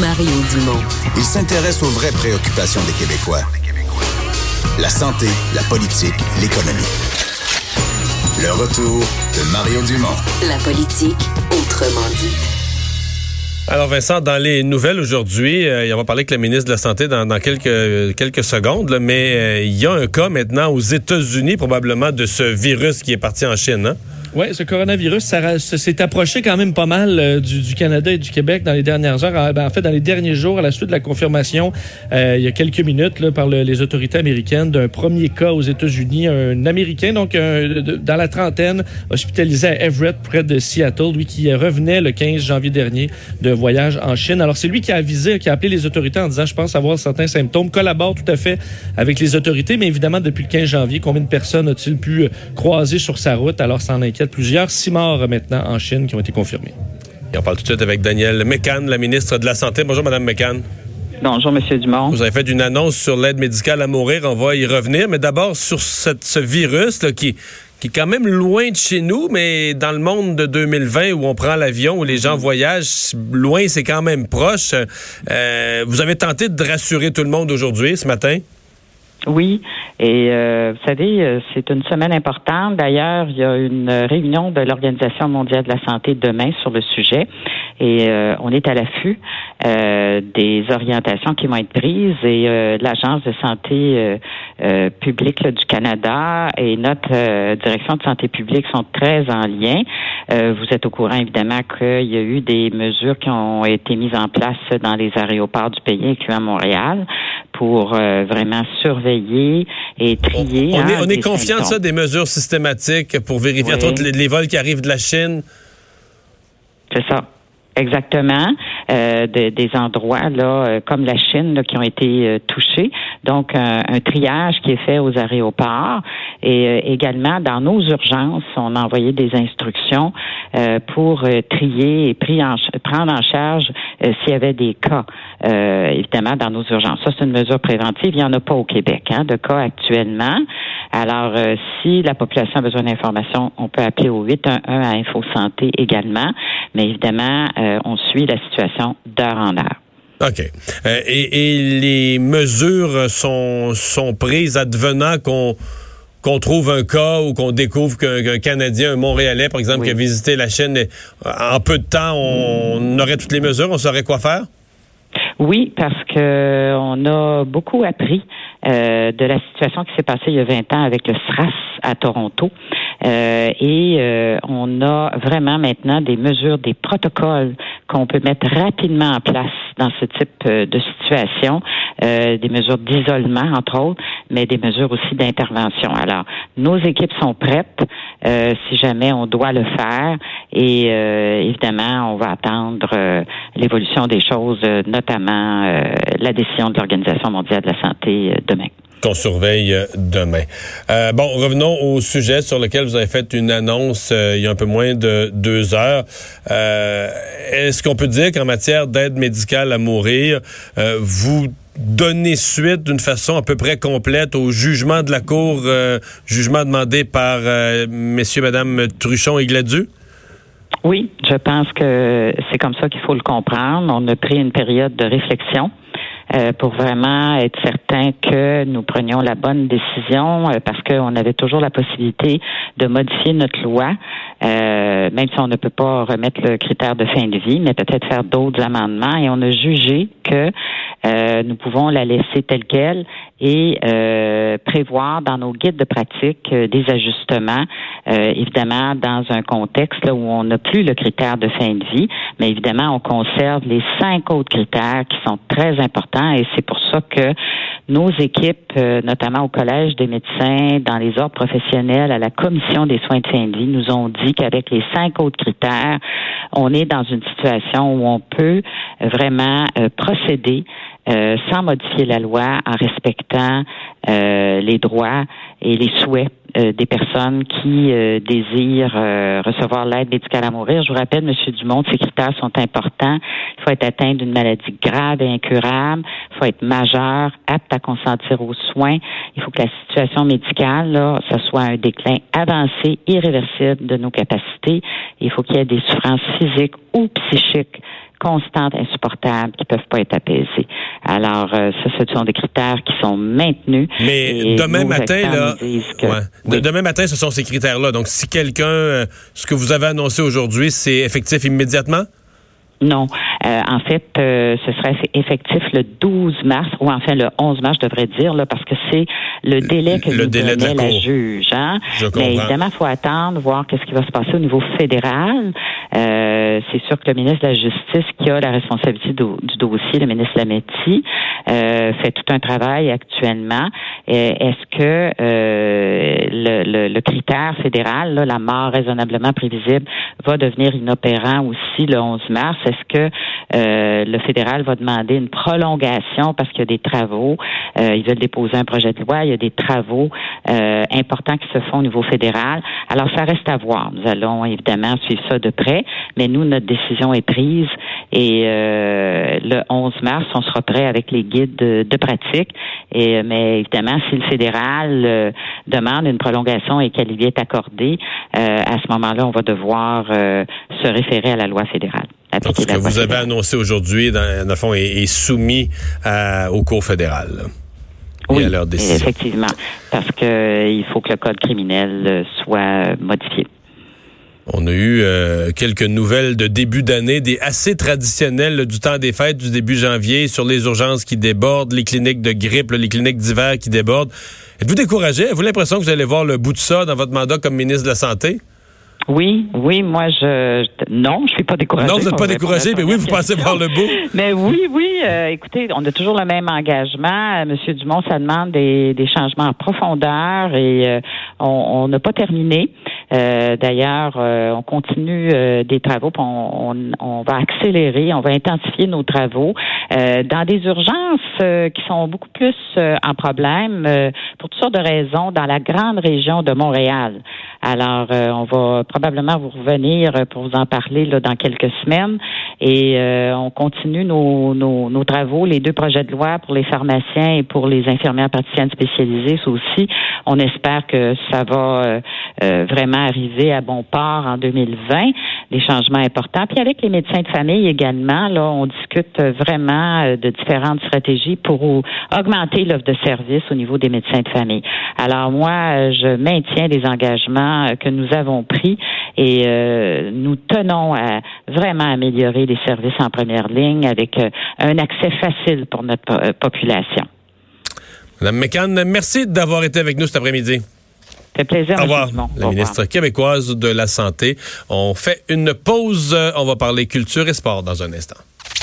Mario Dumont. Il s'intéresse aux vraies préoccupations des Québécois. La santé, la politique, l'économie. Le retour de Mario Dumont. La politique, autrement dit. Alors Vincent, dans les nouvelles aujourd'hui, euh, on va parler avec le ministre de la Santé dans, dans quelques, quelques secondes, là, mais euh, il y a un cas maintenant aux États-Unis probablement de ce virus qui est parti en Chine. Hein? Oui, ce coronavirus, ça, s'est approché quand même pas mal euh, du, Canada et du Québec dans les dernières heures. Ah, ben, en fait, dans les derniers jours, à la suite de la confirmation, euh, il y a quelques minutes, là, par le, les autorités américaines, d'un premier cas aux États-Unis, un Américain, donc un, dans la trentaine, hospitalisé à Everett, près de Seattle, lui qui revenait le 15 janvier dernier de voyage en Chine. Alors, c'est lui qui a avisé, qui a appelé les autorités en disant, je pense avoir certains symptômes, collabore tout à fait avec les autorités, mais évidemment, depuis le 15 janvier, combien de personnes a-t-il pu euh, croiser sur sa route? Alors, ça inquiète plusieurs. Six morts maintenant en Chine qui ont été confirmés. Et on parle tout de suite avec Danielle Mécan, la ministre de la Santé. Bonjour, Madame Mécan. Bonjour, Monsieur Dumont. Vous avez fait une annonce sur l'aide médicale à mourir. On va y revenir. Mais d'abord, sur cette, ce virus là, qui, qui est quand même loin de chez nous, mais dans le monde de 2020 où on prend l'avion, où les gens voyagent, loin, c'est quand même proche. Euh, vous avez tenté de rassurer tout le monde aujourd'hui, ce matin? Oui, et euh, vous savez, euh, c'est une semaine importante. D'ailleurs, il y a une réunion de l'Organisation mondiale de la santé demain sur le sujet, et euh, on est à l'affût euh, des orientations qui vont être prises. Et euh, l'Agence de santé publique là, du Canada et notre direction de santé publique sont très en lien. vous êtes au courant évidemment qu'il y a eu des mesures qui ont été mises en place dans les aéroports du pays, incluant Montréal, pour vraiment surveiller et trier. On, on hein, est, on est confiant de ça, des mesures systématiques pour vérifier Oui. toutes les, les vols qui arrivent de la Chine? C'est ça. Exactement, euh, de- des endroits là euh, comme la Chine qui ont été euh, touchés. Donc un, triage qui est fait aux aéroports et également dans nos urgences, on a envoyé des instructions pour trier et prendre en charge s'il y avait des cas évidemment dans nos urgences. Ça c'est une mesure préventive. Il n'y en a pas au Québec hein, de cas actuellement. Alors si la population a besoin d'informations, on peut appeler au 811 à Info Santé également. Mais évidemment, euh, on suit la situation d'heure en heure. OK. Euh, et, et les mesures sont, sont prises advenant qu'on qu'on trouve un cas ou qu'on découvre qu'un Canadien, un Montréalais, par exemple, Oui. qui a visité la Chine, et, euh, en peu de temps, on aurait toutes les mesures, on saurait quoi faire? Oui, parce que on a beaucoup appris euh, de la situation qui s'est passée il y a 20 ans avec le SRAS à Toronto. Euh, et euh, on a vraiment maintenant des mesures, des protocoles qu'on peut mettre rapidement en place dans ce type euh, de situation, euh, des mesures d'isolement entre autres, mais des mesures aussi d'intervention. Alors, nos équipes sont prêtes euh, si jamais on doit le faire et euh, évidemment, on va attendre l'évolution des choses, euh, notamment euh, la décision de l'Organisation mondiale de la santé euh, demain. qu'on surveille euh, demain. Euh, bon, revenons au sujet sur lequel vous avez fait une annonce euh, il y a un peu moins de deux heures. Est-ce qu'on peut dire qu'en matière d'aide médicale à mourir, vous donnez suite d'une façon à peu près complète au jugement de la Cour, euh, jugement demandé par euh, messieurs, madame Truchon et Gladu? Oui, je pense que c'est comme ça qu'il faut le comprendre. On a pris une période de réflexion. euh, pour vraiment être certain que nous prenions la bonne décision, euh, parce qu'on avait toujours la possibilité de modifier notre loi, euh, même si on ne peut pas remettre le critère de fin de vie, mais peut-être faire d'autres amendements. Et on a jugé que euh, nous pouvons la laisser telle qu'elle et euh, prévoir dans nos guides de pratique euh, des ajustements, euh, évidemment dans un contexte où on n'a plus le critère de fin de vie, Mais évidemment, on conserve les cinq autres critères qui sont très importants et c'est pour ça que nos équipes, euh, notamment au Collège des médecins, dans les ordres professionnels, à la Commission des soins de fin de vie, nous ont dit qu'avec les cinq autres critères, on est dans une situation où on peut vraiment procéder euh, sans modifier la loi, en respectant euh, les droits et les souhaits euh, des personnes qui désirent recevoir l'aide médicale à mourir. Je vous rappelle, Monsieur Dumont, ces critères sont importants. Il faut être atteint d'une maladie grave et incurable. Il faut être majeur, apte à consentir aux soins. Il faut que la situation médicale, là, ce soit un déclin avancé, irréversible de nos capacités. Il faut qu'il y ait des souffrances physiques ou psychiques constantes, insupportables, qui peuvent pas être apaisées. Alors, euh, ça, ce sont des critères qui sont maintenus. Mais demain matin, là, demain matin, ce sont ces critères-là. Donc, si quelqu'un, euh, ce que vous avez annoncé aujourd'hui, c'est effectif immédiatement? Non. Euh, en fait, euh, ce serait effectif le 12 mars, ou enfin le 11 mars, je devrais dire, là, parce que c'est le délai que le nous délai donnait la, juge. Hein? Mais évidemment, il faut attendre, voir qu'est-ce qui va se passer au niveau fédéral. Euh, c'est sûr que le ministre de la Justice, qui a la responsabilité du, dossier, le ministre Lametti, euh, fait tout un travail actuellement. Est-ce que le, le, le, critère fédéral, là, la mort raisonnablement prévisible, va devenir inopérant aussi le 11 mars? Est-ce que euh, le fédéral va demander une prolongation parce qu'il y a des travaux? Euh, ils veulent déposer un projet de loi. Il y a des travaux euh, importants qui se font au niveau fédéral. Alors, ça reste à voir. Nous allons évidemment suivre ça de près, mais nous, notre décision est prise et le 11 mars, on sera prêt avec les guides de, pratique. Et, mais évidemment, si le fédéral demande une prolongation et qu'elle lui est accordée, à ce moment-là, on va devoir se référer à la loi fédérale. Donc, ce que vous avez annoncé aujourd'hui, dans, le fond, est, soumis au cours fédéral. oui, à leur décision. effectivement, parce qu'il faut que le code criminel euh, soit modifié. On a eu euh, quelques nouvelles de début d'année, des assez traditionnelles du temps des fêtes du début janvier sur les urgences qui débordent, les cliniques de grippe, les cliniques d'hiver qui débordent. Êtes-vous découragé? Avez-vous l'impression que vous allez voir le bout de ça dans votre mandat comme ministre de la Santé? Oui, oui, moi je non, je suis pas découragée. Non, vous n'êtes pas découragée, mais oui, vous passez par le bout. Mais oui, oui, euh, écoutez, on a toujours le même engagement. Monsieur Dumont, ça demande des, des changements en profondeur et euh, on n'a pas terminé. Euh, d'ailleurs, on continue des travaux, on, on, on, va accélérer, on va intensifier nos travaux dans des urgences qui sont beaucoup plus en problème pour toutes sortes de raisons dans la grande région de Montréal. Alors, on va probablement vous revenir pour vous en parler là, dans quelques semaines. Et euh, on continue nos, nos, nos, travaux, les deux projets de loi pour les pharmaciens et pour les infirmières praticiennes spécialisées aussi. On espère que ça va euh, euh, vraiment arriver à bon port en 2020, des changements importants. Puis avec les médecins de famille également, là, on discute vraiment de différentes stratégies pour augmenter l'offre de services au niveau des médecins de famille. Alors moi, je maintiens les engagements que nous avons pris et euh, nous tenons à vraiment améliorer les services en première ligne avec euh, un accès facile pour notre euh, population. Madame McCann, merci d'avoir été avec nous cet après-midi. Fait plaisir. Au revoir. La ministre québécoise de la Santé. On fait une pause. On va parler culture et sport dans un instant.